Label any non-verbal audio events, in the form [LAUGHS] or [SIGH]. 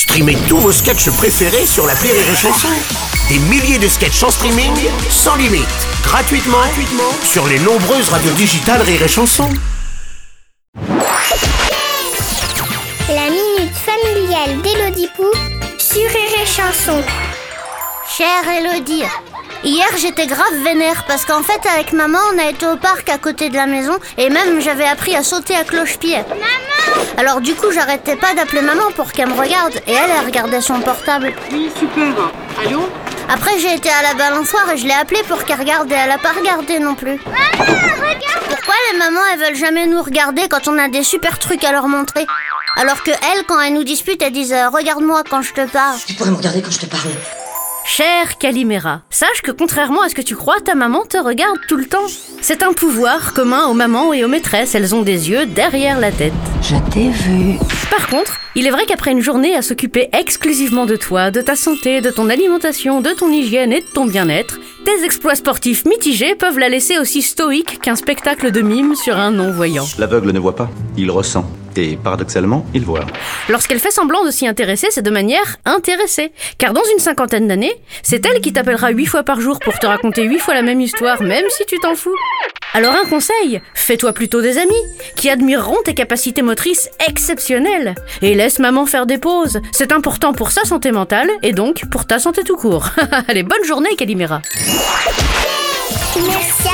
Streamez tous vos sketchs préférés sur la Rire et Chanson. Des milliers de sketchs en streaming, sans limite, gratuitement, sur les nombreuses radios digitales Rire et Chanson. La minute familiale d'Élodie Pou sur Rire Chanson. Chère Elodie, hier j'étais grave vénère parce qu'en fait avec maman on a été au parc à côté de la maison et même j'avais appris à sauter à cloche-pied. Maman Alors du coup j'arrêtais pas d'appeler maman pour qu'elle me regarde et elle, elle regardait son portable. Oui, super. Allô Après j'ai été à la balançoire et je l'ai appelée pour qu'elle regarde et elle a pas regardé non plus. Maman, regarde Pourquoi les mamans elles veulent jamais nous regarder quand on a des super trucs à leur montrer? Alors que elles quand elles nous disputent elles disent euh, regarde-moi quand je te parle. Tu pourrais me regarder quand je te parle. Chère Calimera, sache que contrairement à ce que tu crois, ta maman te regarde tout le temps. C'est un pouvoir commun aux mamans et aux maîtresses, elles ont des yeux derrière la tête. Je t'ai vu. Par contre, il est vrai qu'après une journée à s'occuper exclusivement de toi, de ta santé, de ton alimentation, de ton hygiène et de ton bien-être, tes exploits sportifs mitigés peuvent la laisser aussi stoïque qu'un spectacle de mime sur un non-voyant. L'aveugle ne voit pas, il ressent. Et paradoxalement, il voit. Lorsqu'elle fait semblant de s'y intéresser, c'est de manière intéressée. Car dans une cinquantaine d'années, c'est elle qui t'appellera huit fois par jour pour te raconter huit fois la même histoire, même si tu t'en fous. Alors un conseil, fais-toi plutôt des amis, qui admireront tes capacités motrices exceptionnelles. Et laisse maman faire des pauses. C'est important pour sa santé mentale, et donc pour ta santé tout court. [LAUGHS] Allez, bonne journée, Calimera. Merci